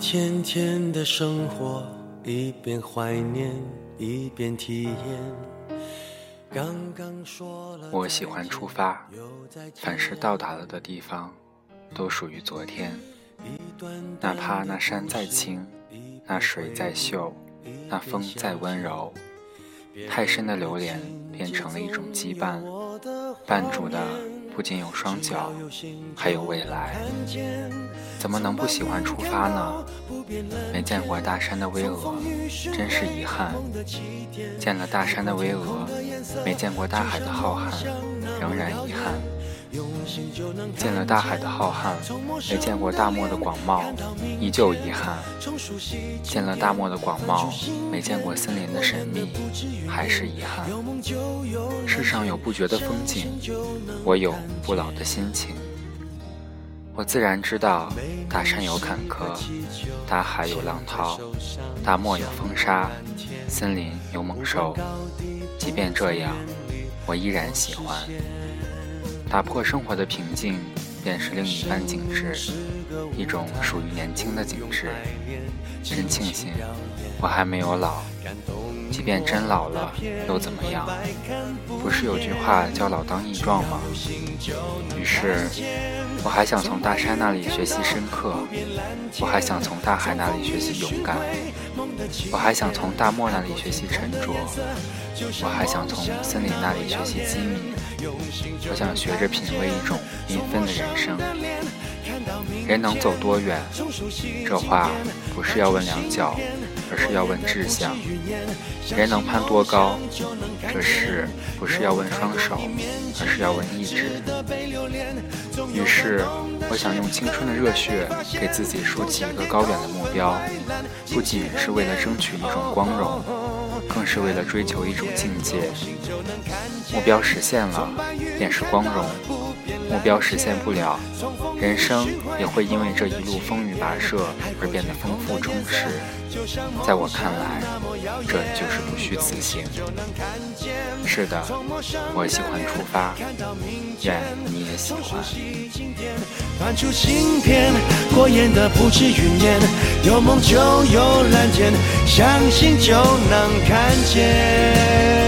天天的生活，一边怀念一边体验。刚刚说了，我喜欢出发，凡是到达了的地方，都属于昨天。哪怕那山再青，那水再秀，那风再温柔，太深的留恋变成了一种羁绊，绊住的。不仅有双脚，还有未来，怎么能不喜欢出发呢？没见过大山的巍峨，真是遗憾；见了大山的巍峨，没见过大海的浩瀚，仍然遗憾。见了大海的浩瀚，没见过大漠的广袤，依旧遗憾；见了大漠的广袤，没见过森林的神秘，还是遗憾。世上有不绝的风景，我有不老的心情。我自然知道，大山有坎坷，大海有浪涛，大漠有风沙，森林有猛兽。即便这样，我依然喜欢。打破生活的平静，便是另一番景致，一种属于年轻的景致。真庆幸，我还没有老。即便真老了，又怎么样？不是有句话叫“老当益壮”吗？于是，我还想从大山那里学习深刻，我还想从大海那里学习勇敢，我还想从大漠那里学习沉着，我还想从森林那里学习机敏。我想学着品味一种缤纷的人生。人能走多远？这话不是要问两脚，而是要问志向。人能攀多高？这事不是要问双手，而是要问意志。于是，我想用青春的热血，给自己竖起一个高远的目标，不仅是为了争取一种光荣，更是为了追求一种境界。目标实现了，便是光荣；目标实现不了，人生也会因为这一路风雨跋涉而变得丰富充实。在我看来，这就是不虚此行。是的，我喜欢出发，愿你也喜欢。翻出信片，过眼的不止云烟，有梦就有蓝天，相信就能看见。